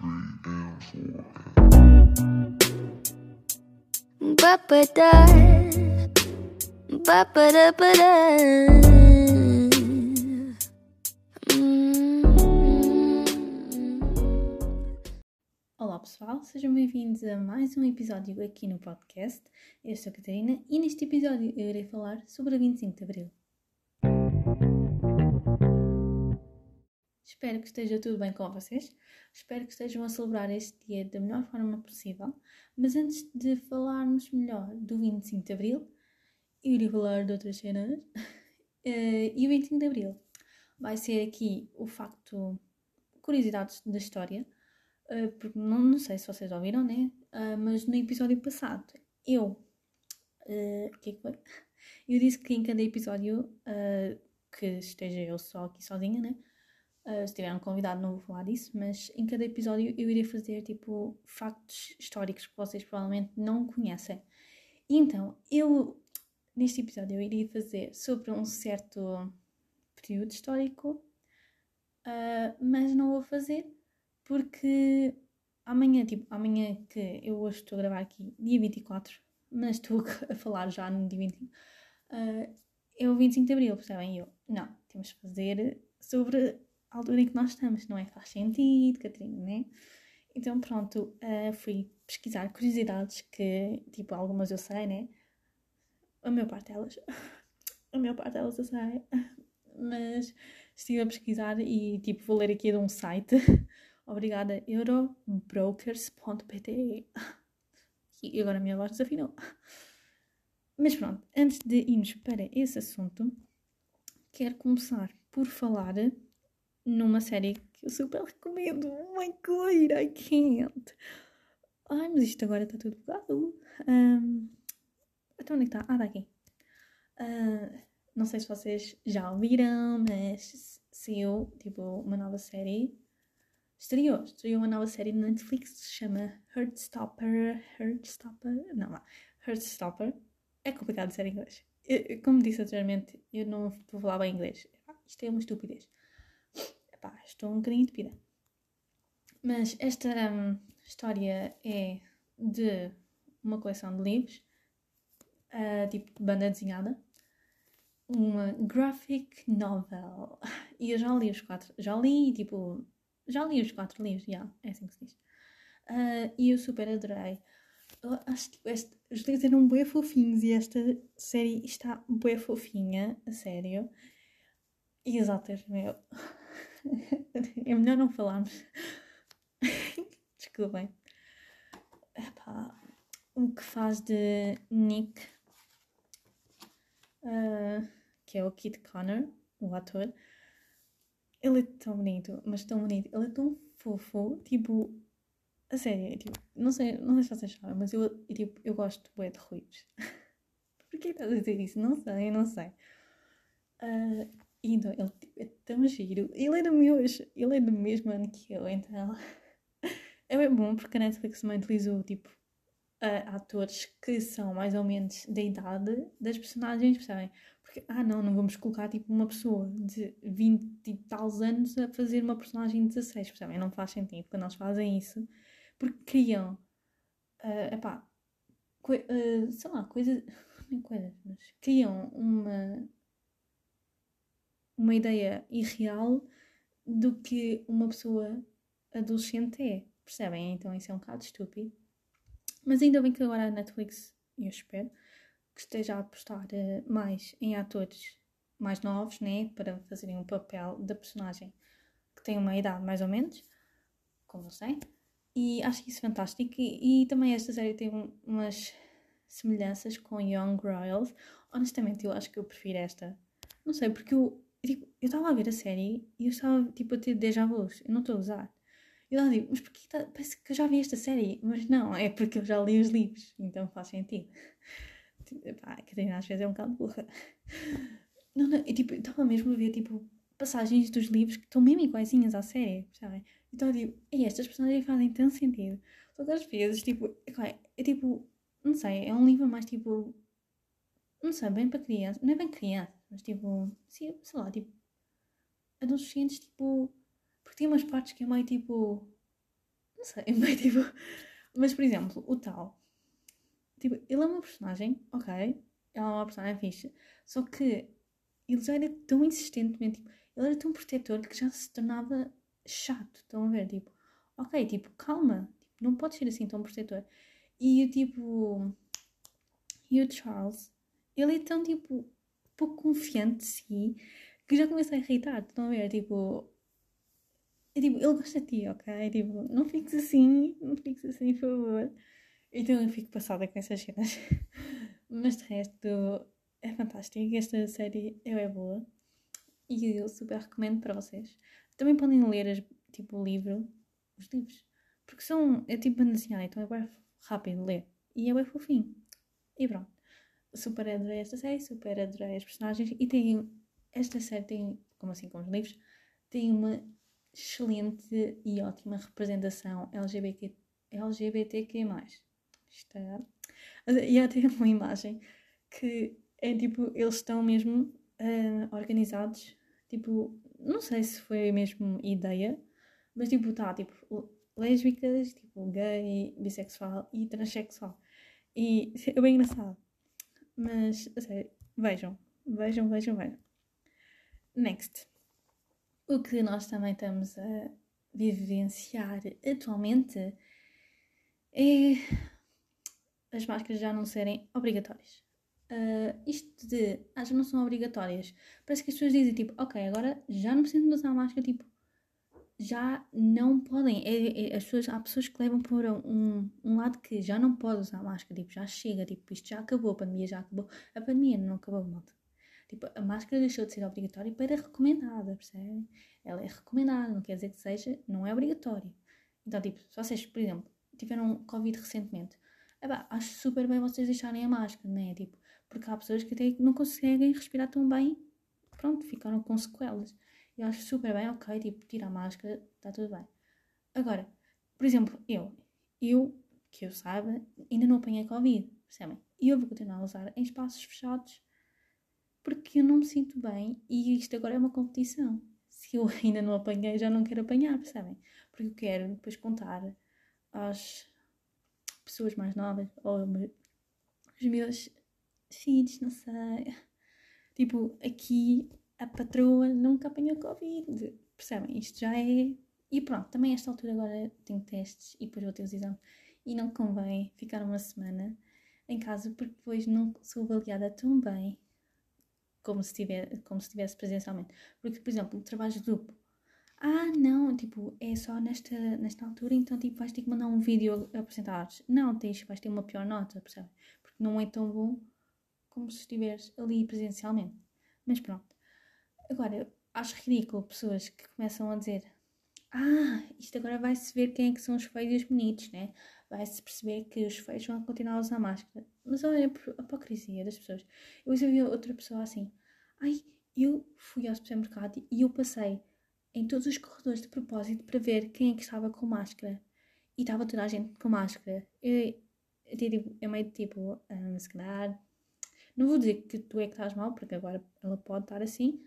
Hum. Olá pessoal, sejam bem-vindos a mais um episódio aqui no podcast. Eu sou a Catarina e neste episódio eu irei falar sobre a 25 de Abril. Espero que esteja tudo bem com vocês. Espero que estejam a celebrar este dia da melhor forma possível. Mas antes de falarmos melhor do 25 de Abril, irei falar de outras cenas. Eh, e o 25 de Abril vai ser aqui o facto, curiosidades da história. Uh, porque não, não sei se vocês ouviram, né? Uh, mas no episódio passado, eu. O que é que foi? Eu disse que em cada episódio que esteja eu só aqui sozinha, né? Se tiver um convidado, não vou falar disso, mas em cada episódio eu irei fazer tipo factos históricos que vocês provavelmente não conhecem. Então, eu neste episódio eu iria fazer sobre um certo período histórico, mas não vou fazer porque amanhã, tipo, amanhã que eu hoje estou a gravar aqui, dia 24, mas estou a falar já no dia 25, uh, é o 25 de Abril, percebem? Eu, não, temos que fazer sobre altura em que nós estamos, não é? Faz sentido, Catarina, né? Então, pronto, uh, fui pesquisar curiosidades que, tipo, algumas eu sei, né? A maior parte delas, a maior parte delas eu sei, mas estive a pesquisar e, tipo, vou ler aqui de um site Obrigada, eurobrokers.pt. E agora a minha voz desafinou. Mas pronto, antes de irmos para esse assunto, quero começar por falar numa série que eu super recomendo. Oh my god, I can't. Ai, mas isto agora está tudo bugado. Um, então onde é que está? Ah, está aqui. Uh, não sei se vocês já ouviram, mas se eu, tipo, uma nova série estreou, estreou uma nova série na Netflix que se chama Heartstopper. Heartstopper? Não, não. Heartstopper. É complicado dizer em inglês. Eu, como disse anteriormente, eu não vou falar bem inglês. Isto é uma estupidez. Epá, estou um bocadinho entupida. Mas esta um, história é de uma coleção de livros, uh, tipo de banda desenhada, uma graphic novel. E eu já li os quatro, já li tipo já li os quatro livros, já, yeah, é assim que se diz. Uh, e eu super adorei. Eu acho que este, os livros eram bem fofinhos e esta série está bem fofinha, a sério. E atores, meu. é melhor não falarmos. Desculpem. Epá, o que faz de Nick, uh, que é o Kit Connor, o ator, ele é tão bonito, mas tão bonito. Ele é tão fofo, tipo, a sério, tipo, não sei, não sei se vocês sabem, mas eu, tipo, eu gosto bué de ruivos. Porquê estás a dizer isso? Não sei, não sei. Uh, então, ele é tão giro. Ele é do meu, ele é do mesmo ano que eu, então é bem bom porque a Netflix também utilizou, tipo, uh, atores que são mais ou menos da idade das personagens, percebem? Porque, ah, não, não vamos colocar tipo uma pessoa de 20 e tal anos a fazer uma personagem de 16, percebem? Não faz sentido quando eles fazem isso, porque criam, uh, epá, uh, sei lá, coisas, nem coisas, mas criam uma, uma ideia irreal do que uma pessoa adolescente é, percebem? Então isso é um bocado estúpido. Mas ainda bem que agora a Netflix, eu espero, que esteja a apostar uh, mais em atores mais novos, né, para fazerem um papel da personagem que tem uma idade mais ou menos, como sei, e acho isso fantástico. E, e também esta série tem um, umas semelhanças com Young Royals. Honestamente, eu acho que eu prefiro esta. Não sei, porque eu tipo, eu estava a ver a série e eu estava tipo a ter déjà vu. Eu não estou a usar. E ela digo, mas porquê tá, parece que eu já vi esta série? Mas não, é porque eu já li os livros, então faz sentido. Pá, a Catarina às vezes é um bocado burra. Não, não, e, tipo, estava mesmo a ver tipo, passagens dos livros que estão mesmo iguaizinhas à série, sabem? Então eu digo, e estas personagens fazem tanto sentido. Só que às vezes, tipo, é, é tipo, não sei, é um livro mais tipo, não sei, bem para criança, não é bem criança, mas tipo, sei lá, tipo, adolescentes, tipo, porque tem umas partes que é meio tipo, sei, mas tipo. Mas, por exemplo, o tal. Tipo, ele é uma personagem, ok. Ela é uma personagem fixe. Só que ele já era tão insistentemente. Tipo, ele era tão protetor que já se tornava chato. Estão a ver? Tipo, ok, tipo, calma. Tipo, não pode ser assim tão protetor. E o tipo. E o Charles, ele é tão tipo. Pouco confiante de si que já começa a irritar. Estão a ver? Tipo. É, tipo, ele gosta de ti, ok? Tipo, não fiques assim, não fiques assim, por favor. Então eu fico passada com essas cenas. Mas de resto, é fantástico. Esta série é boa. E eu super recomendo para vocês. Também podem ler as, tipo, o livro, os livros. Porque são, é tipo banda desenhada, então é bem rápido ler. E é bem fofinho. E pronto. Super adorei esta série, super adorei as personagens. E tem, esta série tem, como assim como os livros, tem uma excelente e ótima representação LGBT, LGBTQ+. Está... E há até uma imagem que é tipo, eles estão mesmo uh, organizados, tipo, não sei se foi mesmo ideia, mas tipo, tá, tipo, lésbicas, tipo, gay, bissexual e transexual. E é bem engraçado. Mas, a sério, vejam, vejam, vejam, vejam. Next. O que nós também estamos a vivenciar atualmente é as máscaras já não serem obrigatórias. Uh, isto de ah, já não são obrigatórias, parece que as pessoas dizem tipo, ok, agora já não precisam de usar máscara, tipo, já não podem. É, é, as pessoas, há pessoas que levam por um, um lado que já não pode usar máscara, tipo, já chega, tipo, isto já acabou, a pandemia já acabou. A pandemia não acabou, malta. Tipo, a máscara deixou de ser obrigatória para recomendada, percebem? Ela é recomendada, não quer dizer que seja, não é obrigatória. Então, tipo, se vocês, por exemplo, tiveram Covid recentemente, epá, acho super bem vocês deixarem a máscara, né? Tipo, porque há pessoas que até não conseguem respirar tão bem, pronto, ficaram com sequelas. Eu acho super bem, ok, tipo, tira a máscara, está tudo bem. Agora, por exemplo, eu, eu, que eu saiba, ainda não apanhei Covid, percebem? E eu vou continuar a usar em espaços fechados porque eu não me sinto bem e isto agora é uma competição. Se eu ainda não apanhei, já não quero apanhar, percebem? Porque eu quero depois contar às pessoas mais novas ou os meus filhos, não sei. Tipo, aqui a patroa nunca apanhou Covid. Percebem? Isto já é. E pronto, também a esta altura agora tenho testes e depois vou ter os exames. E não convém ficar uma semana em casa porque depois não sou avaliada tão bem como se, tiver, como se estivesse presencialmente. Porque, por exemplo, trabalhos de grupo. Ah, não, tipo, é só nesta, nesta altura, então tipo, vais ter que mandar um vídeo a apresentar Não, tens, vais ter uma pior nota, percebe? Porque não é tão bom como se estiveres ali presencialmente. Mas pronto. Agora, acho ridículo pessoas que começam a dizer ah, isto agora vai-se ver quem é que são os feios e os bonitos, né? Vai-se perceber que os feios vão continuar a usar máscara. Mas olha a hipocrisia das pessoas. Eu já vi outra pessoa assim. Ai, eu fui ao supermercado e eu passei em todos os corredores de propósito para ver quem é que estava com máscara. E estava toda a gente com máscara. Eu, eu, meio tipo, um, se calhar. Não vou dizer que tu é que estás mal, porque agora ela pode estar assim,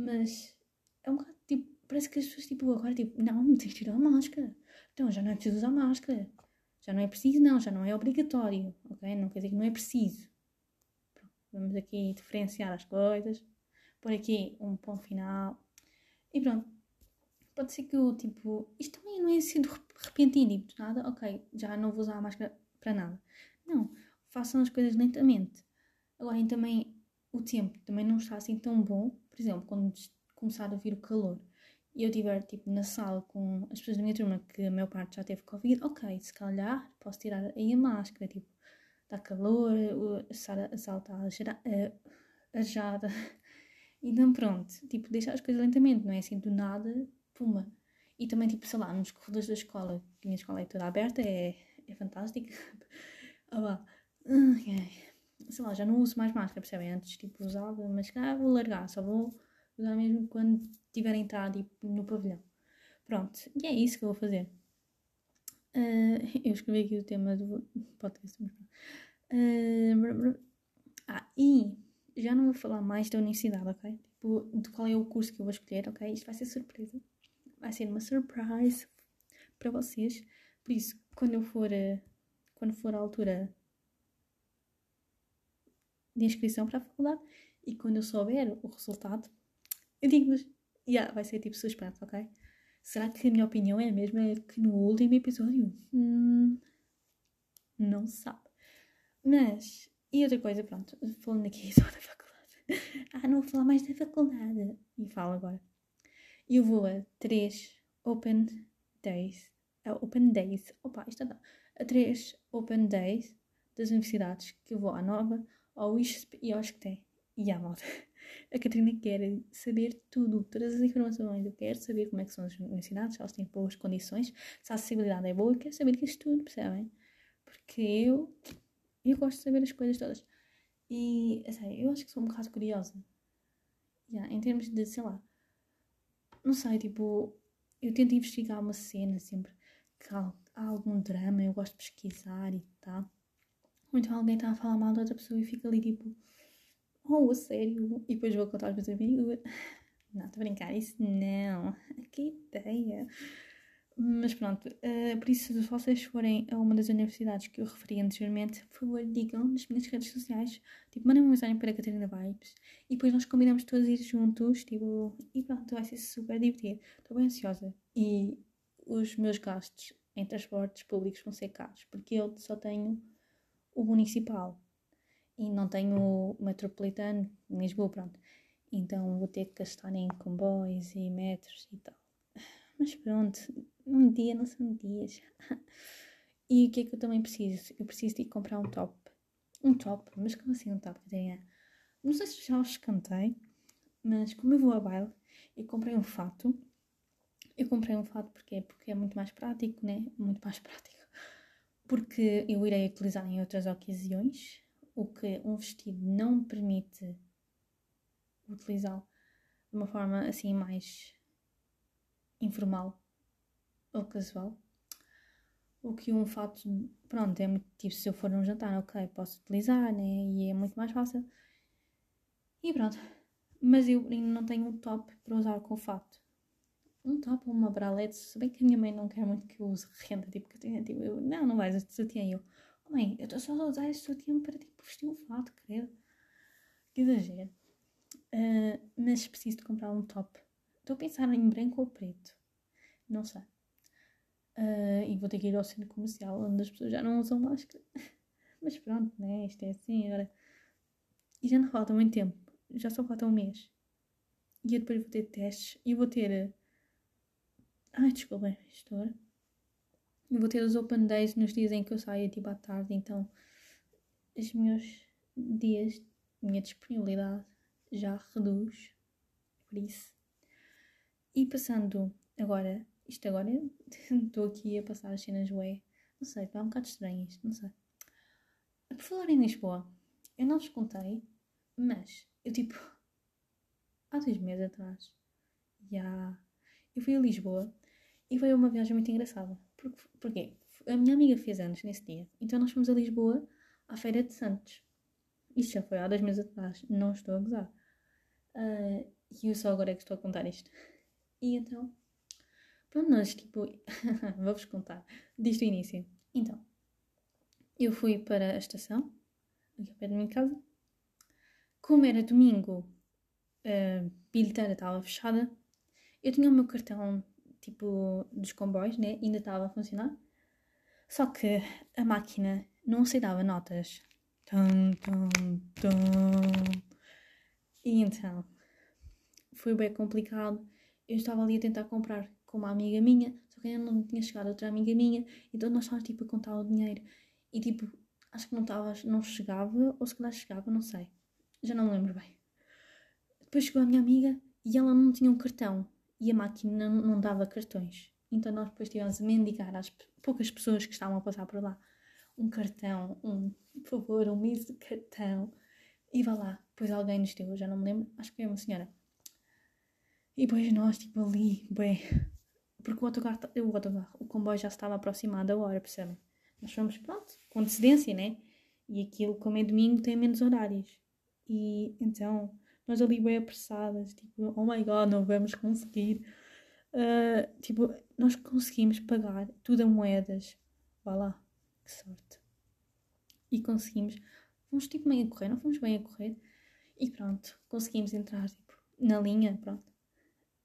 mas é um bocado tipo, parece que as pessoas tipo, agora tipo, não, tens de tirar a máscara. Então já não é preciso usar máscara. Já não é preciso, não, já não é obrigatório, ok? Não quer dizer que não é preciso. Pronto, vamos aqui diferenciar as coisas, pôr aqui um ponto final e pronto. Pode ser que eu, tipo, isto também não é sendo repentino, tipo, nada, ok, já não vou usar a máscara para nada. Não, façam as coisas lentamente. Agora, também o tempo também não está assim tão bom. Por exemplo, quando começar a vir o calor e eu estiver tipo na sala com as pessoas da minha turma que a maior parte já teve Covid, ok, se calhar posso tirar aí a máscara, tipo, está calor, a sala, a sala está arejada. Então pronto, tipo, deixar as coisas lentamente, não é assim do nada, puma. E também, tipo, sei lá, nos corredores da escola, que a minha escola é toda aberta, é, é fantástico. ah, lá. Sei lá, já não uso mais máscara, percebem? Antes, tipo, usava, mas cá vou largar, só vou usar mesmo quando tiver entrado tipo, no pavilhão. Pronto, e é isso que eu vou fazer. Uh, eu escrevi aqui o tema do podcast. Uh, ah, e já não vou falar mais da universidade, ok? Tipo, de qual é o curso que eu vou escolher, ok? Isto vai ser surpresa. Vai ser uma surprise para vocês. Por isso, quando eu for, a, quando for a altura de inscrição para a faculdade e quando eu souber o resultado, eu digo-vos, yeah, vai ser tipo suspense, ok? Será que a minha opinião é a mesma que no último episódio? Hum, não se sabe. Mas, e outra coisa, pronto, falando aqui só da faculdade. ah, não vou falar mais da faculdade. E falo agora. Eu vou a três Open Days. A Open Days. Opa, isto dá. A três Open Days das universidades que eu vou à Nova, ao ISP e ao SCTE. E à moda. A Catarina quer saber tudo, todas as informações. Eu quero saber como é que são as universidades, se elas têm boas condições, se a acessibilidade é boa. Eu quero saber isso tudo, percebem? Porque eu, eu gosto de saber as coisas todas. E, assim, eu acho que sou um bocado curiosa. Yeah, em termos de, sei lá, não sei, tipo, eu tento investigar uma cena sempre que há, há algum drama, eu gosto de pesquisar e tal. Ou então alguém está a falar mal de outra pessoa e fica ali tipo, oh, sério? E depois vou contar aos meus amigos. Não, estou a brincar, isso não. Que ideia. Mas pronto, uh, por isso, se vocês forem a uma das universidades que eu referi anteriormente, por favor, digam nas minhas redes sociais, tipo, mandem uma mensagem para a Catarina Vibes e depois nós combinamos todos ir juntos, tipo, e pronto, vai ser super divertido. Estou bem ansiosa. E os meus gastos em transportes públicos vão ser caros, porque eu só tenho o municipal e não tenho o metropolitano em Lisboa, pronto. Então vou ter que gastar em comboios e metros e tal. Mas pronto, um dia não são dias. e o que é que eu também preciso? Eu preciso de comprar um top. Um top? Mas como assim um top, Catarina? Não sei se já os cantei, mas como eu vou a baile, eu comprei um fato. Eu comprei um fato porque, porque é muito mais prático, né? Muito mais prático. Porque eu irei utilizar em outras ocasiões, o que um vestido não permite utilizá-lo de uma forma assim mais informal ou casual. O que um fato, pronto, é muito tipo, se eu for num jantar, ok, posso utilizar, né? E é muito mais fácil. E pronto. Mas eu ainda não tenho um top para usar com o fato. Um top ou uma bralete, se bem que a minha mãe não quer muito que eu use renda, tipo, que eu tenho, tipo, eu, não, não vais este sutiã. Eu, oh, mãe, eu estou só a usar este sutiã para, tipo, vestir um fato, credo. Que exagero. Uh, mas preciso de comprar um top. Estou a pensar em branco ou preto. Não sei. Uh, e vou ter que ir ao centro comercial onde as pessoas já não usam máscara. Mas pronto, né? Isto é assim agora. E já não falta muito tempo. Já só falta um mês. E eu depois vou ter testes. E vou ter. Ai, desculpa, estou. Eu vou ter os open days nos dias em que eu saio tipo à tarde. Então, os meus dias, minha disponibilidade já reduz. Por isso. E passando agora isto agora estou aqui a passar as cenas ué. Não sei, está um bocado estranho isto, não sei. Por falar em Lisboa, eu não vos contei, mas eu tipo, há dois meses atrás, já, eu fui a Lisboa e foi uma viagem muito engraçada. Por, porquê? A minha amiga fez anos nesse dia, então nós fomos a Lisboa à Feira de Santos. Isto já foi há dois meses atrás, não estou a gozar. Uh, e eu só agora é que estou a contar isto. E então, Pronto, nós, tipo, vou-vos contar, desde o início. Então, eu fui para a estação, aqui ao pé da minha casa. Como era domingo, a bilheteira estava fechada. Eu tinha o meu cartão, tipo, dos comboios, né? Ainda estava a funcionar. Só que a máquina não aceitava notas. Tum, tum, tum. E então, foi bem complicado. Eu estava ali a tentar comprar com uma amiga minha, só que ainda não tinha chegado outra amiga minha, então nós estávamos tipo a contar o dinheiro e tipo, acho que não estava, não chegava, ou se calhar chegava, não sei, já não me lembro bem. Depois chegou a minha amiga e ela não tinha um cartão e a máquina não, dava cartões, então nós depois tivemos a mendigar às poucas pessoas que estavam a passar por lá um cartão, um, por favor, um mês de cartão. E vá lá, depois alguém nos deu, já não me lembro, acho que foi uma senhora. E depois nós, tipo, ali, bem, porque o autocarro, o autocarro, o comboio já estava aproximado da hora, percebem? Nós fomos, pronto, com antecedência, né? E aquilo, como é domingo, tem menos horários. E então, nós ali bem apressadas, tipo, oh my god, não vamos conseguir. Uh, tipo, nós conseguimos pagar tudo a moedas. Vá lá, que sorte. E conseguimos. Fomos tipo meio a correr, não fomos bem a correr. E pronto, conseguimos entrar tipo, na linha, pronto.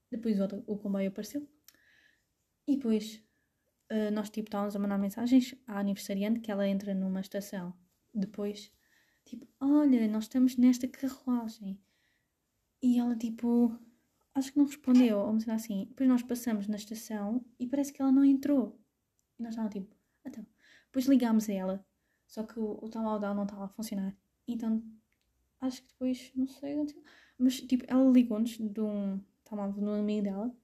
Depois o, o comboio apareceu. E depois uh, nós tipo estávamos a mandar mensagens à aniversariante que ela entra numa estação. Depois, tipo, olha, nós estamos nesta carruagem. E ela tipo, acho que não respondeu, ou seja assim. Depois nós passamos na estação e parece que ela não entrou. E nós estávamos tipo, então. Depois ligámos a ela, só que o, o dela não estava a funcionar. Então, acho que depois, não sei, mas tipo, ela ligou-nos de um telemóvel no amigo dela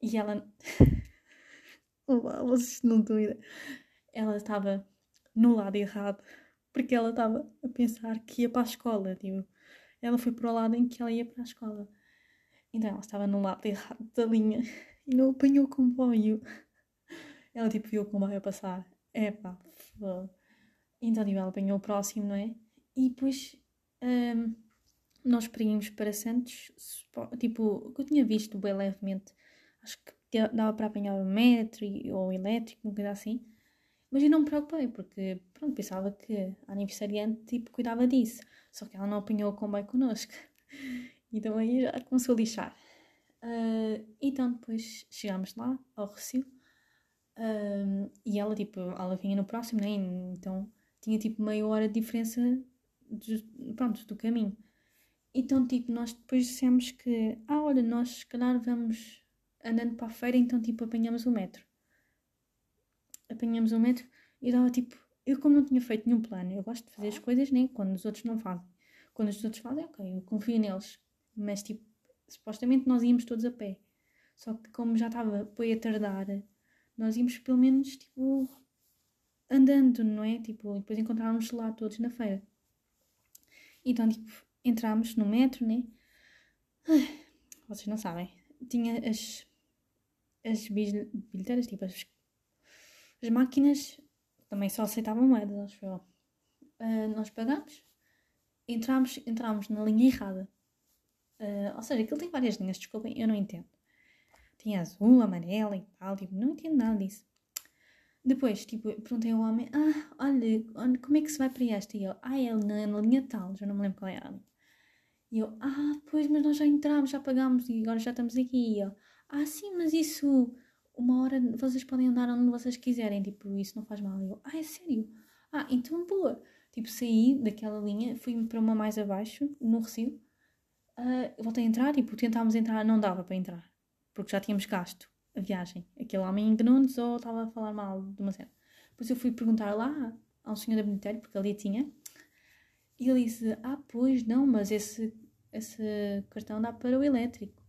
e ela. Uau, vocês não dúvida. Ela estava no lado errado porque ela estava a pensar que ia para a escola. Tipo, ela foi para o lado em que ela ia para a escola. Então ela estava no lado errado da linha e não apanhou o comboio. Ela tipo viu o comboio passar. É pá, Então tipo, ela apanhou o próximo, não é? E depois um, nós pedimos para Santos, tipo, que eu tinha visto bem levemente, acho que dava para apanhar o metro ou o elétrico, uma coisa assim. Mas eu não me preocupei, porque, pronto, pensava que a aniversariante, tipo, cuidava disso. Só que ela não apanhou o comboio connosco. Então aí já começou a lixar. Uh, então depois chegámos lá, ao Recio. Uh, e ela, tipo, ela vinha no próximo, né? Então tinha, tipo, meia hora de diferença, de, pronto, do caminho. Então, tipo, nós depois dissemos que, ah, olha, nós se calhar vamos andando para a feira, então, tipo, apanhamos o metro. Apanhamos o metro e dava, tipo, eu como não tinha feito nenhum plano, eu gosto de fazer as coisas, nem né, quando os outros não fazem. Quando os outros fazem, ok, eu confio neles. Mas, tipo, supostamente nós íamos todos a pé. Só que como já estava foi a tardar, nós íamos pelo menos, tipo, andando, não é? Tipo, depois encontrávamos lá todos na feira. Então, tipo, entrámos no metro, né? Vocês não sabem. Tinha as, as bilheteiras, tipo, as, as máquinas também só aceitavam moedas, acho eu. Uh, nós pagámos, entramos, entramos na linha errada. Uh, ou seja, aquilo tem várias linhas, desculpem, eu não entendo. Tinha azul, amarela e tal, tipo, não entendo nada disso. Depois, tipo, perguntei ao homem, ah, olha, como é que se vai para esta? E eu, ah, é na, na linha tal, já não me lembro qual é a linha. E eu, ah, pois, mas nós já entramos, já pagámos e agora já estamos aqui. E eu, ah, sim, mas isso, uma hora vocês podem andar onde vocês quiserem, tipo, isso não faz mal. E eu, ah, é sério? Ah, então boa. Tipo, saí daquela linha, fui para uma mais abaixo, no Recio, uh, voltei a entrar, tipo, tentámos entrar, não dava para entrar, porque já tínhamos gasto a viagem. Aquele homem enganou-nos ou estava a falar mal de uma cena. Depois eu fui perguntar lá ao senhor da bilheteira, porque ali tinha, e ele disse, ah, pois, não, mas esse, esse cartão dá para o elétrico.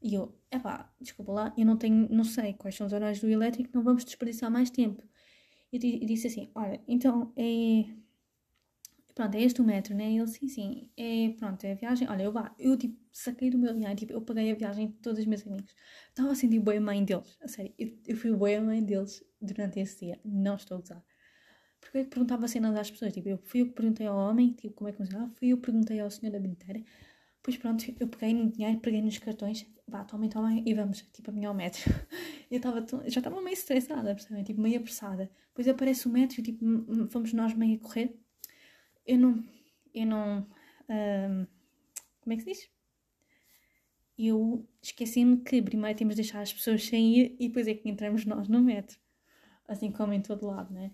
E eu, é pá, desculpa lá, eu não tenho, não sei quais são os horários do elétrico, não vamos desperdiçar mais tempo. E disse assim, olha, então é pronto, é este o metro, né? E ele, sim, sim, é, pronto, é a viagem. Olha, eu vá, eu, tipo, saquei do meu dinheiro, tipo, eu paguei a viagem de todos os meus amigos. Estava a sentir boa mãe deles, a sério, eu, eu fui boa mãe deles durante esse dia, não estou a usar. Porque eu perguntava cenas às pessoas, tipo, eu fui eu que perguntei ao homem, tipo, como é que funcionava, fui eu que perguntei ao senhor da bilheteira, Pois pronto, eu peguei no dinheiro, peguei nos cartões, vá, tomem, tomem e vamos, tipo, a minha ao metro. Eu estava, já estava meio estressada, percebem? Tipo, meio apressada. Depois aparece o metro e, tipo, vamos nós meio a correr eu não. Eu não. Um, como é que se diz? Eu esqueci-me que primeiro temos de deixar as pessoas sair e depois é que entramos nós no metro. Assim como em todo lado, né?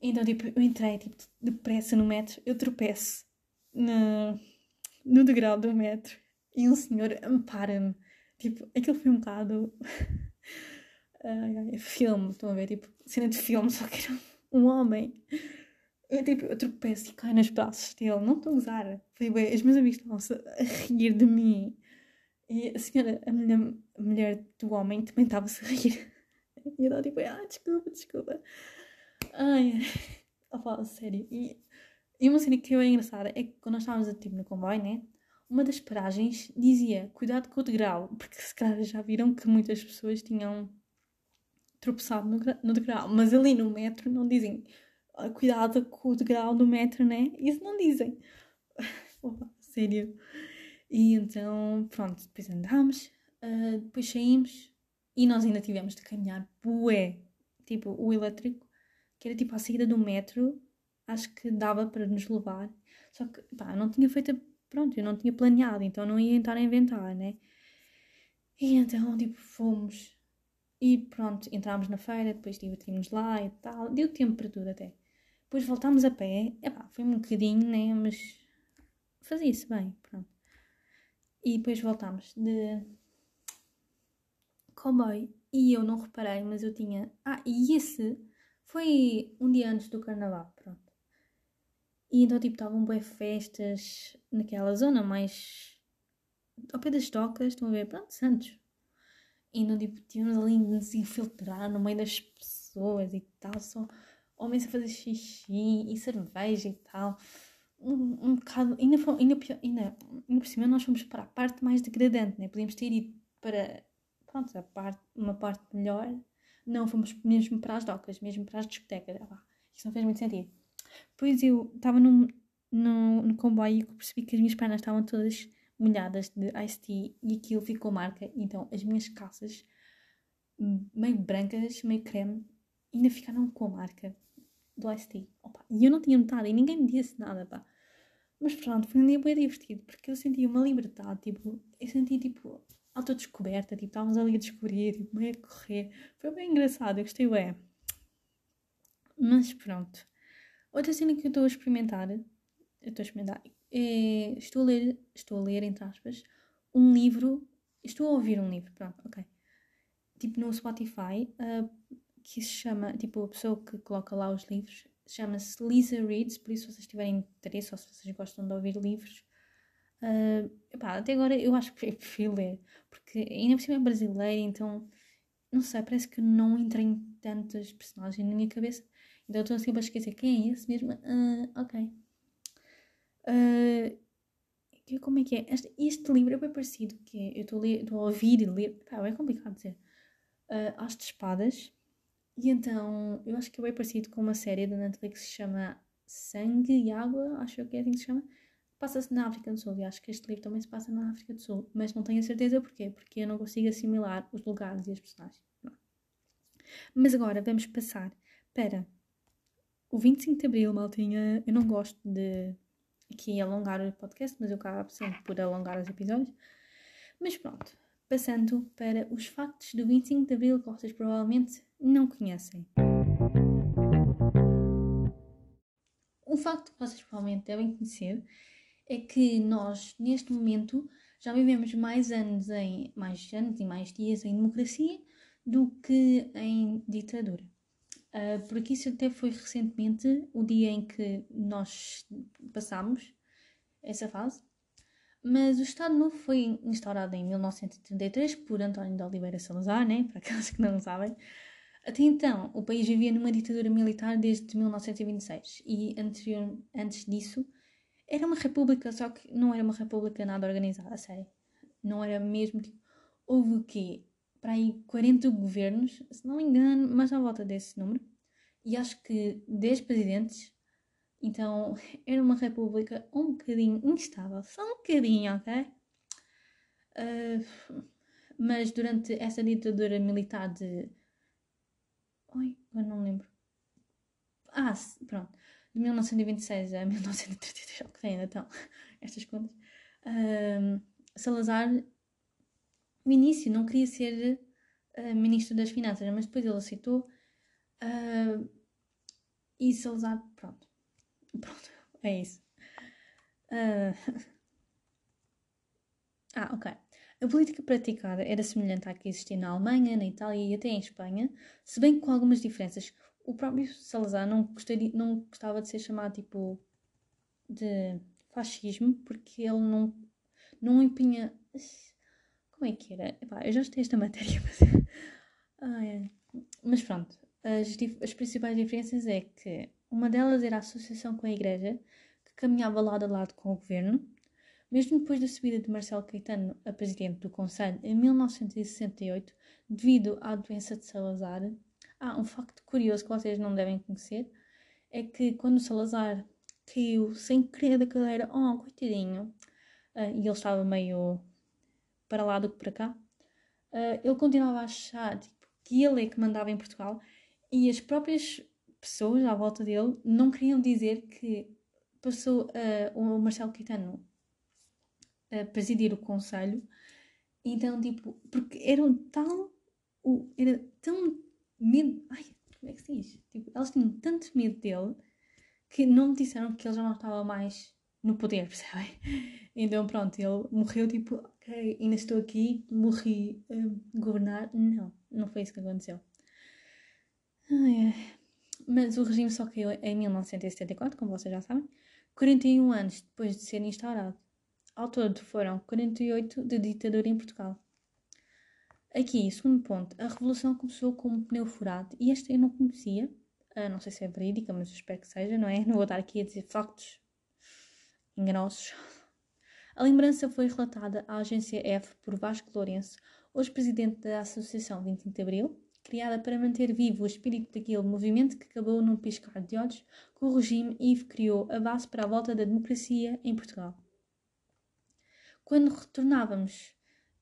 Então, tipo, eu entrei tipo, depressa no metro, eu tropeço no, no degrau do metro e um senhor ampara-me. Tipo, aquilo foi um bocado. uh, filme, estão a ver? Tipo, cena de filme, só que era um homem eu, tipo, eu tropeço e caio nos braços dele, não estou a usar. Foi bem, os meus amigos estavam a rir de mim. E a senhora, a mulher, a mulher do homem, também estava-se a rir. E eu estava tipo, ah, desculpa, desculpa. Ai, falo sério. E, e uma cena que eu é engraçada é que quando nós estávamos tipo, no comboio, né? Uma das paragens dizia, cuidado com o degrau, porque se calhar já viram que muitas pessoas tinham tropeçado no, no degrau, mas ali no metro não dizem cuidado com o degrau do metro, né? Isso não dizem. Opa, sério. E então, pronto, depois andámos, uh, depois saímos E nós ainda tivemos de caminhar bué, tipo, o elétrico, que era tipo a saída do metro, acho que dava para nos levar. Só que, pá, não tinha feito, pronto, eu não tinha planeado, então não ia estar a inventar, né? E então, tipo, fomos. E pronto, entrámos na feira, depois divertimos lá e tal. Deu tempo para tudo até. Depois voltámos a pé. Epá, foi um bocadinho, né? Mas fazia-se bem, pronto. E depois voltámos de comboio. E eu não reparei, mas eu tinha. Ah, e esse foi um dia antes do carnaval, pronto. E então, tipo, estavam bem festas naquela zona mais. ao pé das tocas, estão a ver? Pronto, Santos. E então, tipo, tínhamos ali de nos infiltrar no meio das pessoas e tal, só homens a fazer xixi e cerveja e tal. Um, um bocado. Ainda, ainda, ainda, ainda por cima, nós fomos para a parte mais degradante, né? Podíamos ter ido para pronto, a parte, uma parte melhor. Não, fomos mesmo para as docas, mesmo para as discotecas. Ah, isso não fez muito sentido. Depois eu estava no, no, comboio e percebi que as minhas pernas estavam todas molhadas de Ice Tea e aquilo ficou marca. Então as minhas calças, meio brancas, meio creme, ainda ficaram com a marca do Ice Tea. Opa, e eu não tinha notado e ninguém me disse nada, pá. Mas pronto, foi um dia bem divertido porque eu senti uma liberdade, tipo, eu senti tipo autodescoberta, tipo, estávamos ali a descobrir, tipo, meio a correr. Foi bem engraçado, eu gostei bem. Mas pronto. Outra cena que eu estou a experimentar, eu estou a experimentar, é, estou a ler, estou a ler, entre aspas, um livro, estou a ouvir um livro, pronto, ok. Tipo no Spotify, uh, que se chama, tipo, a pessoa que coloca lá os livros, chama-se Lisa Reads, por isso se vocês tiverem interesse ou se vocês gostam de ouvir livros, Uh, até agora eu acho que prefiro ler, porque ainda por cima é brasileiro, então não sei, parece que não entrei em tantas personagens na minha cabeça, então estou sempre a esquecer quem é esse mesmo. Uh, ok. Uh, como é que é? Este, este, livro é bem parecido, que é, eu estou a, a ouvir e ler, pá, é complicado dizer. Uh, As de Espadas, e então eu acho que é bem parecido com uma série da Netflix que se chama Sangue e Água, acho que é assim que se chama passa-se na África do Sul, e acho que este livro também se passa na África do Sul, mas não tenho a certeza porquê, porque eu não consigo assimilar os lugares e as personagens. Não. Mas agora vamos passar para o 25 de Abril, maltinha. Eu não gosto de aqui alongar o podcast, mas eu acabo sempre por alongar os episódios. Mas pronto, passando para os factos do 25 de Abril que vocês provavelmente não conhecem. Um facto que vocês provavelmente devem conhecer é que nós, neste momento, já vivemos mais anos em mais anos e mais dias em democracia do que em ditadura. Uh, porque isso até foi recentemente o dia em que nós passámos essa fase. Mas o Estado Novo foi instaurado em 1933 por António de Oliveira Salazar, né? para aqueles que não sabem. Até então, o país vivia numa ditadura militar desde 1926 e anterior, antes disso era uma república, só que não era uma república nada organizada, a sério. Não era mesmo tipo. Houve o quê? Para aí 40 governos, se não me engano, mas à volta desse número. E acho que 10 presidentes. Então era uma república um bocadinho instável, só um bocadinho, ok? Uh, mas durante essa ditadura militar de. Oi, agora não me lembro. Ah, pronto de 1926 a 1933, que ainda estão estas contas, uh, Salazar, no início, não queria ser uh, ministro das Finanças, mas depois ele aceitou. Uh, e Salazar, pronto. Pronto, é isso. ah, ok. A política praticada era semelhante à que existia na Alemanha, na Itália e até em Espanha, se bem com algumas diferenças o próprio Salazar não, gostaria, não gostava de ser chamado tipo de fascismo porque ele não, não empenha. Como é que era? Epá, eu já estei esta matéria, mas. ah, mas pronto, as, as principais diferenças é que uma delas era a associação com a Igreja, que caminhava lado a lado com o governo. Mesmo depois da subida de Marcelo Caetano a presidente do Conselho em 1968, devido à doença de Salazar, ah, um facto curioso que vocês não devem conhecer é que quando Salazar caiu sem querer da cadeira, oh, coitadinho, uh, e ele estava meio para lá do que para cá, uh, ele continuava a achar tipo, que ele é que mandava em Portugal e as próprias pessoas à volta dele não queriam dizer que passou uh, o Marcelo Quitano a presidir o conselho. Então, tipo, porque eram tão. Era tão medo. Ai, como é que se diz? Tipo, elas tinham tanto medo dele que não me disseram que ele já não estava mais no poder, percebem? Então, pronto, ele morreu, tipo, ok, ainda estou aqui, morri uh, governar. Não, não foi isso que aconteceu. Ai, ai. Mas o regime só caiu em 1974, como vocês já sabem, 41 anos depois de ser instaurado. Ao todo foram 48 de ditadura em Portugal. Aqui, segundo ponto, a revolução começou com um pneu furado e esta eu não conhecia. Uh, não sei se é verídica, mas espero que seja, não é? Não vou estar aqui a dizer factos enganosos. A lembrança foi relatada à agência F por Vasco Lourenço, hoje presidente da Associação 25 de Abril, criada para manter vivo o espírito daquele movimento que acabou num piscar de olhos com o regime e criou a base para a volta da democracia em Portugal. Quando retornávamos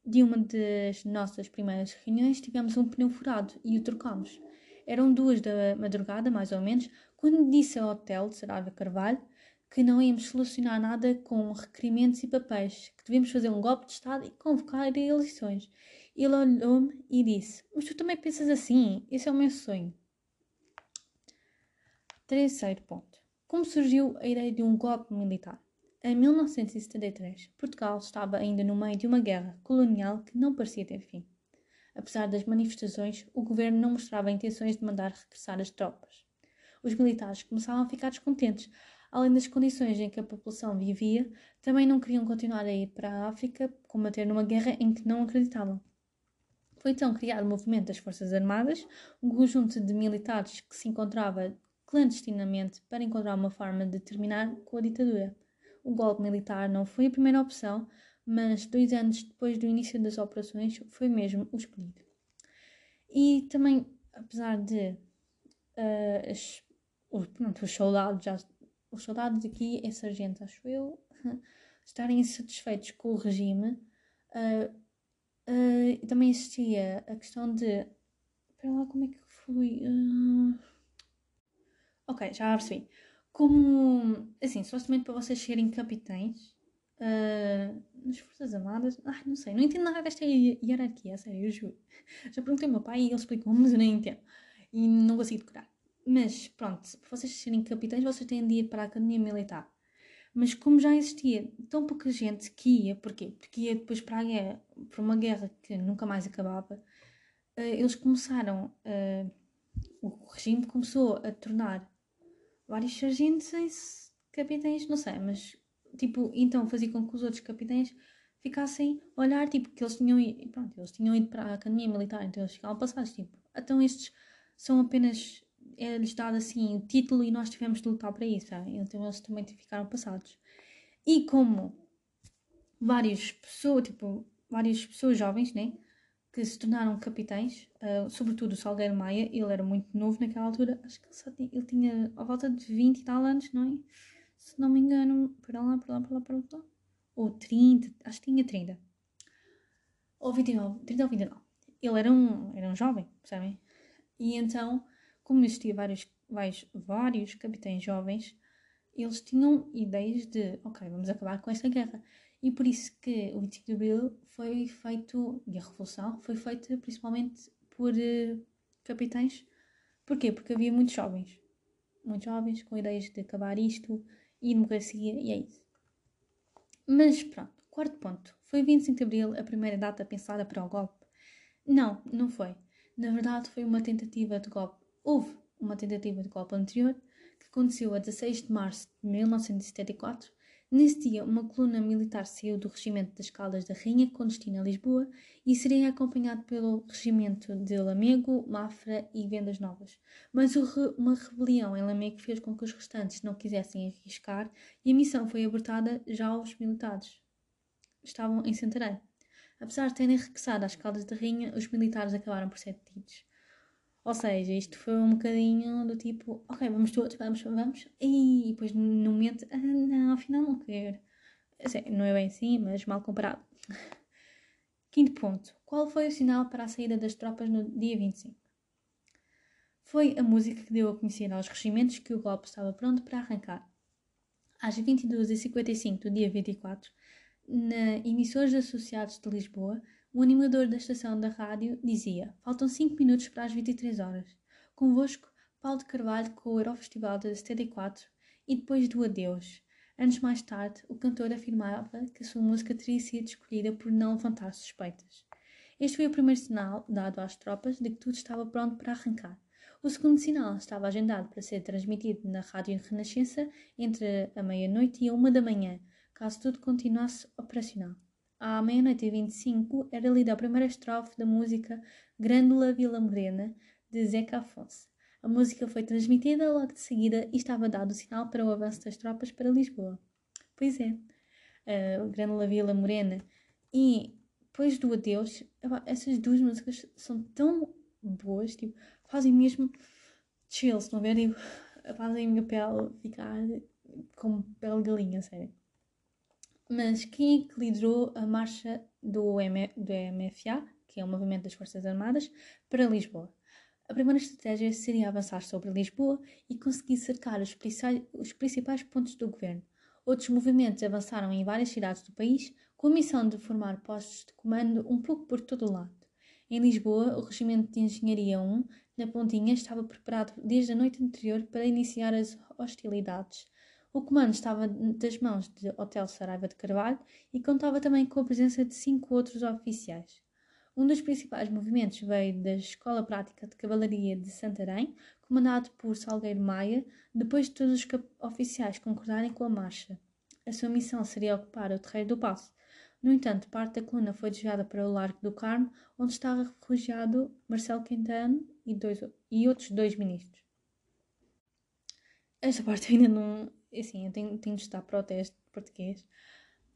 de uma das nossas primeiras reuniões, tivemos um pneu furado e o trocámos. Eram duas da madrugada, mais ou menos, quando disse ao hotel de Sarada Carvalho que não íamos solucionar nada com requerimentos e papéis, que devíamos fazer um golpe de Estado e convocar eleições. Ele olhou-me e disse: Mas tu também pensas assim? Esse é o meu sonho. Terceiro ponto. Como surgiu a ideia de um golpe militar? Em 1973, Portugal estava ainda no meio de uma guerra colonial que não parecia ter fim. Apesar das manifestações, o governo não mostrava intenções de mandar regressar as tropas. Os militares começavam a ficar descontentes, além das condições em que a população vivia, também não queriam continuar a ir para a África combater numa guerra em que não acreditavam. Foi então criado o movimento das Forças Armadas, um conjunto de militares que se encontrava clandestinamente para encontrar uma forma de terminar com a ditadura. O golpe militar não foi a primeira opção, mas dois anos depois do início das operações foi mesmo o escolhido. E também, apesar de uh, os, pronto, os soldados, já, os soldados aqui é sargento, acho eu, estarem insatisfeitos com o regime, uh, uh, também existia a questão de. Espera lá, como é que foi? Ok, já percebi como, assim, supostamente para vocês serem capitães uh, nas Forças Armadas, ai, não sei, não entendo nada desta hierarquia, sério, eu juro. Já perguntei ao meu pai e ele explicou, mas eu nem entendo. E não consigo decorar. Mas, pronto, para vocês serem capitães, vocês têm de ir para a Academia Militar. Mas como já existia tão pouca gente que ia, porquê? Porque ia depois para a guerra, para uma guerra que nunca mais acabava, uh, eles começaram, uh, o regime começou a tornar vários sargentos capitães, não sei, mas tipo, então fazia com que os outros capitães ficassem a olhar, tipo, que eles tinham ido, pronto, eles tinham ido para a academia militar, então eles ficavam passados, tipo, então estes são apenas, é-lhes dado assim o título e nós tivemos de lutar para isso, sabe? então eles também ficaram passados. E como várias pessoas, tipo, várias pessoas jovens, né, que se tornaram capitães, uh, sobretudo o Salgueiro Maia, ele era muito novo naquela altura, acho que ele, só tinha, ele tinha à volta de 20 e tal anos, não é? Se não me engano, para lá, para lá, para lá, para lá, ou 30, acho que tinha 30, ou 29, 30 ou 29. Ele era um, era um jovem, sabem? E então, como existia vários, vários, vários capitães jovens, eles tinham ideias de, ok, vamos acabar com esta guerra. E por isso que o 25 de Abril foi feito, e a Revolução foi feita principalmente por uh, capitães. Porquê? Porque havia muitos jovens. Muitos jovens com ideias de acabar isto e democracia, e é isso. Mas pronto, quarto ponto. Foi 25 de Abril a primeira data pensada para o golpe? Não, não foi. Na verdade, foi uma tentativa de golpe. Houve uma tentativa de golpe anterior, que aconteceu a 16 de março de 1974 Nesse dia, uma coluna militar saiu do regimento das Caldas da Rainha com destino a Lisboa e seria acompanhado pelo regimento de Lamego, Mafra e Vendas Novas. Mas uma rebelião em Lamego fez com que os restantes não quisessem arriscar e a missão foi abortada já aos militares. Estavam em Santarém. Apesar de terem regressado às Caldas da Rainha, os militares acabaram por ser detidos. Ou seja, isto foi um bocadinho do tipo, ok, vamos todos, vamos, vamos, e depois no momento, ah, não, afinal não quero. Assim, não é bem assim, mas mal comparado. Quinto ponto. Qual foi o sinal para a saída das tropas no dia 25? Foi a música que deu a conhecer aos regimentos que o golpe estava pronto para arrancar. Às 22h55 do dia 24, na Emissores Associados de Lisboa, o animador da estação da rádio dizia: Faltam 5 minutos para as 23 horas. Convosco, Paulo de Carvalho com o Eurofestival de 74 e depois do Adeus. Anos mais tarde, o cantor afirmava que a sua música teria sido escolhida por não levantar suspeitas. Este foi o primeiro sinal dado às tropas de que tudo estava pronto para arrancar. O segundo sinal estava agendado para ser transmitido na Rádio Renascença entre a meia-noite e a uma da manhã, caso tudo continuasse operacional. À meia-noite e 25 era lida a primeira estrofe da música Grândola Vila Morena, de Zeca Afonso. A música foi transmitida logo de seguida e estava dado o sinal para o avanço das tropas para Lisboa. Pois é, uh, Grândola Vila Morena e depois do Adeus, essas duas músicas são tão boas, tipo, fazem mesmo chill, se não ver, tipo, fazem a minha pele ficar como pele galinha, sério. Mas quem é que liderou a marcha do, M do MFA, que é o Movimento das Forças Armadas, para Lisboa? A primeira estratégia seria avançar sobre Lisboa e conseguir cercar os, os principais pontos do governo. Outros movimentos avançaram em várias cidades do país com a missão de formar postos de comando um pouco por todo o lado. Em Lisboa, o Regimento de Engenharia 1, na Pontinha, estava preparado desde a noite anterior para iniciar as hostilidades. O comando estava das mãos de Hotel Saraiva de Carvalho e contava também com a presença de cinco outros oficiais. Um dos principais movimentos veio da Escola Prática de Cavalaria de Santarém, comandado por Salgueiro Maia, depois de todos os oficiais concordarem com a marcha. A sua missão seria ocupar o terreiro do Passo, no entanto, parte da coluna foi desviada para o Largo do Carmo, onde estava refugiado Marcelo Quintano e, dois, e outros dois ministros. Esta parte ainda não. Assim, eu tenho, tenho de estar para o teste de português,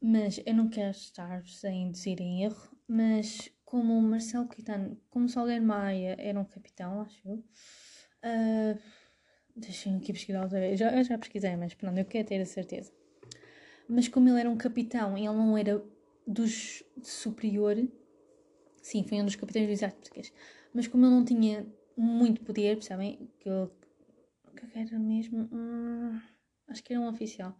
mas eu não quero estar sem dizer em erro. Mas como o Marcelo Quintano, como Salgueiro Maia era um capitão, acho eu. Uh, Deixa-me aqui pesquisar outra vez. Já, eu já pesquisei, mas pronto, eu quero ter a certeza. Mas como ele era um capitão e ele não era dos superior, sim, foi um dos capitães do exército português, mas como ele não tinha muito poder, percebem? Que ele, que era mesmo, hum, acho que era um oficial.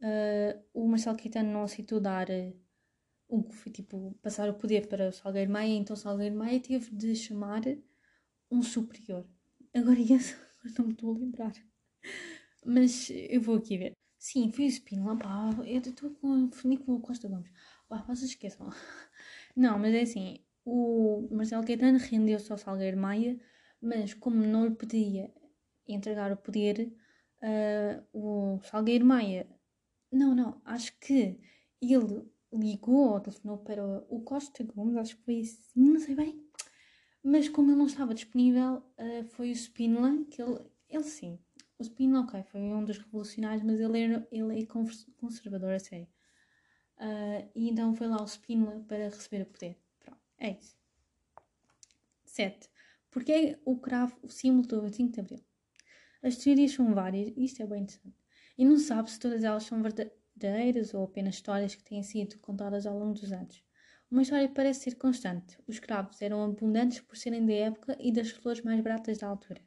Uh, o Marcelo Caetano não aceitou dar uh, foi tipo passar o poder para o Salgueiro Maia, então o Salgueiro Maia teve de chamar um superior. Agora isso, não me estou a lembrar. Mas eu vou aqui ver. Sim, foi o Spínola, pá, eu estou com, com o Costa Gomes. Pá, vocês esqueçam. Não, mas é assim, o Marcelo Caetano rendeu-se ao Salgueiro Maia, mas como não lhe podia entregar o poder, uh, o Salgueiro Maia, não, não, acho que ele ligou ou telefonou para o Costa Gomes, acho que foi assim, não sei bem, mas como ele não estava disponível, uh, foi o Spínola, que ele, ele sim, o Spínola, ok, foi um dos revolucionários, mas ele, era, ele é conservador a sério. Uh, e então foi lá o Spínola para receber o poder. Pronto, é isso. 7. Porquê o cravo o símbolo do 25 de Abril? As teorias são várias isto é bem interessante. E não sabe se todas elas são verdadeiras ou apenas histórias que têm sido contadas ao longo dos anos. Uma história parece ser constante. Os cravos eram abundantes por serem da época e das flores mais baratas da altura.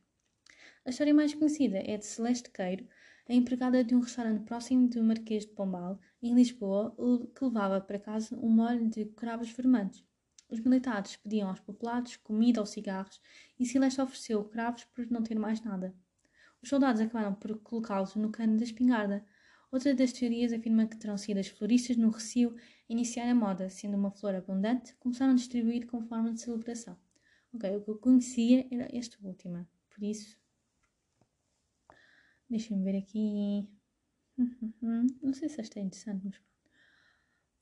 A história mais conhecida é de Celeste Queiro, a empregada de um restaurante próximo do Marquês de Pombal, em Lisboa, que levava para casa um molho de cravos vermelhos. Os militares pediam aos populados comida ou cigarros e Celeste ofereceu cravos por não ter mais nada. Os soldados acabaram por colocá-los no cano da espingarda. Outra das teorias afirma que terão sido as floristas no Recio a iniciar a moda, sendo uma flor abundante, começaram a distribuir como forma de celebração. Ok, o que eu conhecia era esta última, por isso Deixem-me ver aqui. Não sei se esta é interessante, mas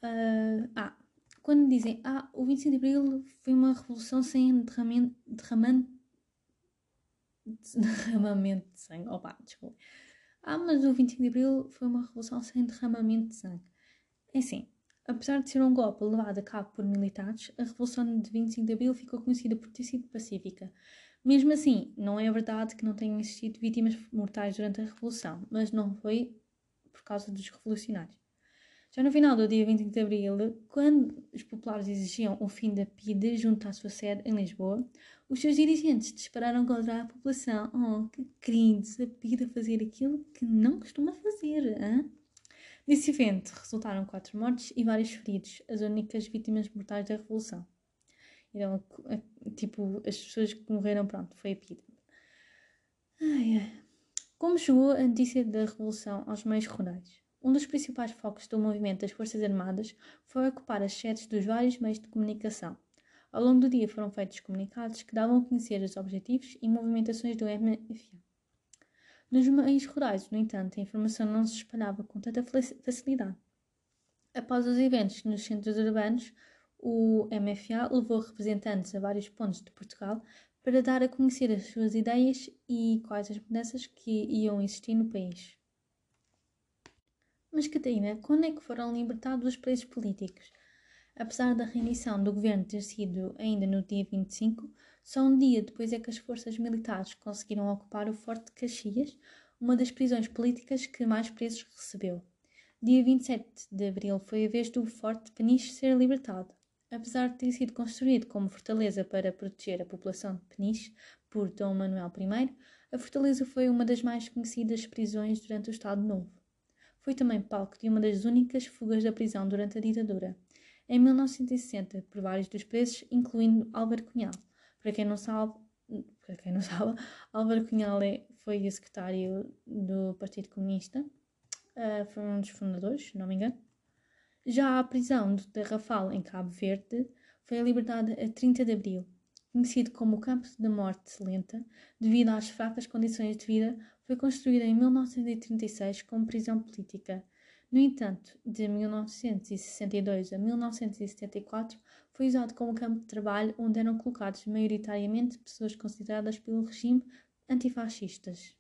uh, Ah, quando dizem Ah, o 25 de Abril foi uma revolução sem derramamento, derramamento, de sangue. Opa, desculpa. Ah, mas o 25 de Abril foi uma revolução sem derramamento de sangue. É assim, apesar de ser um golpe levado a cabo por militares, a Revolução de 25 de Abril ficou conhecida por ter sido pacífica. Mesmo assim, não é verdade que não tenham existido vítimas mortais durante a Revolução, mas não foi por causa dos revolucionários. Já no final do dia 25 de Abril, quando os populares exigiam o fim da PIDE junto à sua sede em Lisboa, os seus dirigentes dispararam contra a população. Oh, que queridos, a PIDE a fazer aquilo que não costuma fazer. Hein? Nesse evento resultaram quatro mortes e vários feridos, as únicas vítimas mortais da Revolução. Então, tipo, as pessoas que morreram, pronto, foi a PIDE. Ai, ai. Como chegou a notícia da Revolução aos meios rurais? Um dos principais focos do movimento das Forças Armadas foi ocupar as sedes dos vários meios de comunicação. Ao longo do dia foram feitos comunicados que davam a conhecer os objetivos e movimentações do MFA. Nos meios rurais, no entanto, a informação não se espalhava com tanta facilidade. Após os eventos nos centros urbanos, o MFA levou representantes a vários pontos de Portugal para dar a conhecer as suas ideias e quais as mudanças que iam existir no país. Mas, Catarina, quando é que foram libertados os presos políticos? Apesar da rendição do governo ter sido ainda no dia 25, só um dia depois é que as forças militares conseguiram ocupar o Forte de Caxias, uma das prisões políticas que mais presos recebeu. Dia 27 de abril foi a vez do Forte de Peniche ser libertado. Apesar de ter sido construído como fortaleza para proteger a população de Peniche por Dom Manuel I, a fortaleza foi uma das mais conhecidas prisões durante o Estado Novo. Foi também palco de uma das únicas fugas da prisão durante a ditadura, em 1960, por vários dos presos, incluindo Álvaro Cunhal. Para quem não sabe, para quem não sabe Álvaro Cunhal é, foi secretário do Partido Comunista, uh, foi um dos fundadores, se não me engano. Já a prisão do Terrafal, em Cabo Verde, foi libertada a 30 de abril. Conhecido como o Campo de Morte Lenta, devido às fracas condições de vida foi construída em 1936 como prisão política. No entanto, de 1962 a 1974 foi usado como campo de trabalho onde eram colocados maioritariamente pessoas consideradas pelo regime antifascistas.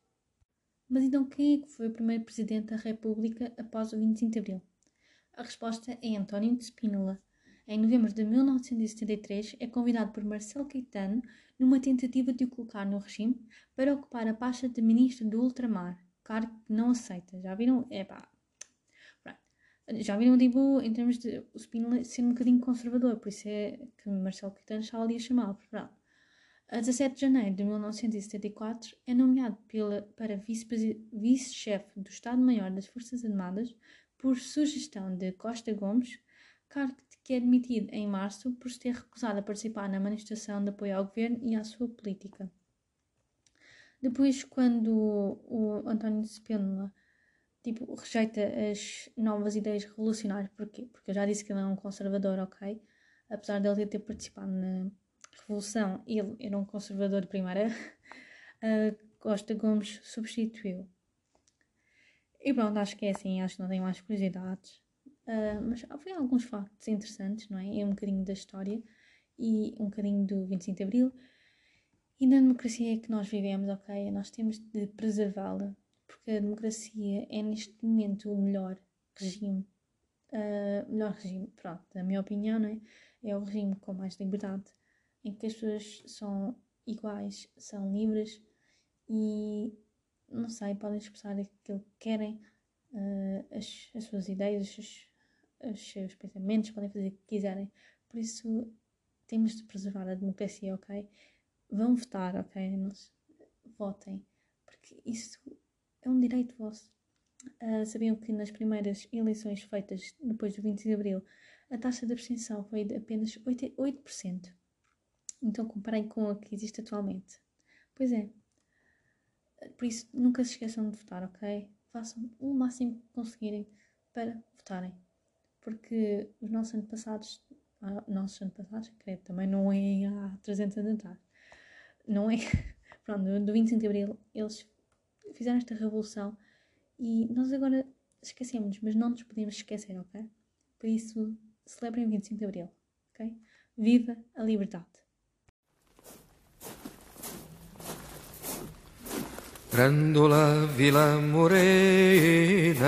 Mas então quem é que foi o primeiro presidente da República após o 25 de Abril? A resposta é António de Spínola. Em novembro de 1973 é convidado por Marcelo Caetano numa tentativa de o colocar no regime para ocupar a pasta de ministro do ultramar, cargo que não aceita. Já viram? É pá. Já viram, tipo, em termos de o Spínola ser um bocadinho conservador, por isso é que Marcelo Caetano está ali a chamá-lo. A 17 de janeiro de 1974 é nomeado pela, para vice-chefe vice do Estado-Maior das Forças Armadas por sugestão de Costa Gomes, cargo que é demitido em março por se ter recusado a participar na manifestação de apoio ao governo e à sua política. Depois, quando o António Spínola tipo, rejeita as novas ideias revolucionárias, porquê? Porque eu já disse que ele é um conservador, ok? Apesar de ele ter participado na Revolução, ele era um conservador de primeira, Costa Gomes substituiu. E pronto, acho que é assim, acho que não tenho mais curiosidades. Uh, mas foi alguns factos interessantes, não é? É um bocadinho da história e um bocadinho do 25 de Abril. E na democracia que nós vivemos, ok? Nós temos de preservá-la, porque a democracia é neste momento o melhor regime. Uh, melhor regime, pronto, na minha opinião, não é? É o regime com mais liberdade, em que as pessoas são iguais, são livres e, não sei, podem expressar aquilo que querem, uh, as, as suas ideias, os os seus pensamentos, podem fazer o que quiserem. Por isso, temos de preservar a democracia, ok? Vão votar, ok? Votem, porque isso é um direito vosso. Uh, sabiam que nas primeiras eleições feitas depois do 25 de Abril, a taxa de abstenção foi de apenas 8%. 8%. Então, comparem com a que existe atualmente. Pois é. Por isso, nunca se esqueçam de votar, ok? Façam o máximo que conseguirem para votarem porque os nossos antepassados, ah, nossos antepassados, creio, também não é há 300 anos atrás, não é? Pronto, do 25 de Abril, eles fizeram esta revolução e nós agora esquecemos, mas não nos podemos esquecer, ok? Por isso, celebrem o 25 de Abril, ok? Viva a liberdade! Grândola Vila Morena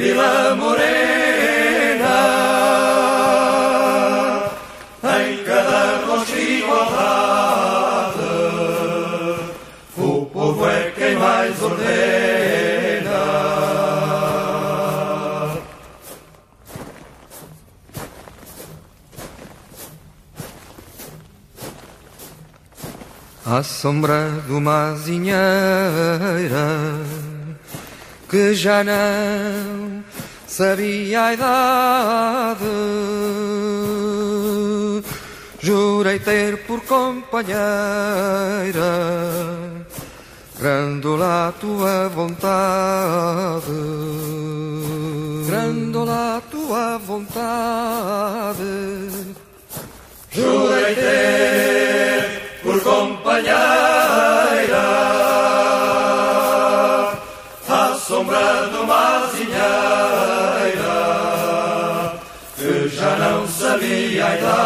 Vila Morena, em cada rosto igualdade, o povo é quem mais ordena. À sombra de uma azinheira que já não sabia a idade. Jurei ter por companheira, Grândola a tua vontade, Grândola a tua vontade. Jurei ter por companheira à sombra de uma azinheira